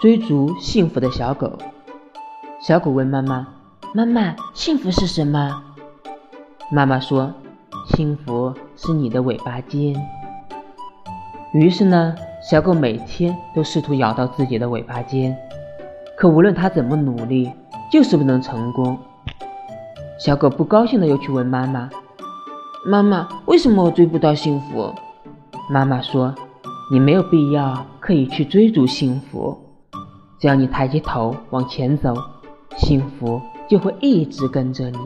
追逐幸福的小狗。小狗问妈妈：“妈妈，幸福是什么？”妈妈说：“幸福是你的尾巴尖。”于是呢，小狗每天都试图咬到自己的尾巴尖，可无论它怎么努力，就是不能成功。小狗不高兴的又去问妈妈：“妈妈，为什么我追不到幸福？”妈妈说：“你没有必要刻意去追逐幸福，只要你抬起头往前走，幸福就会一直跟着你。”